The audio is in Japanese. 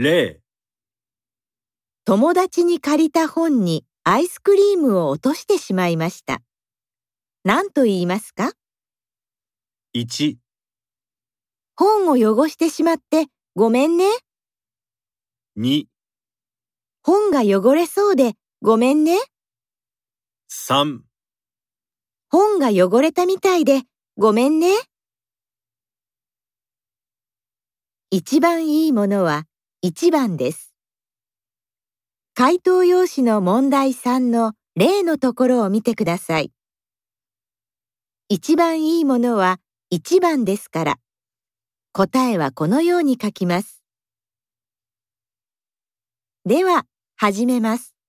0友達に借りた本にアイスクリームを落としてしまいました。何と言いますか？1本を汚してしまってごめんね。2本が汚れそうでごめんね。3本が汚れたみたいでごめんね。一番いいものは1番です。回答用紙の問題3の例のところを見てください。一番いいものは1番ですから、答えはこのように書きます。では、始めます。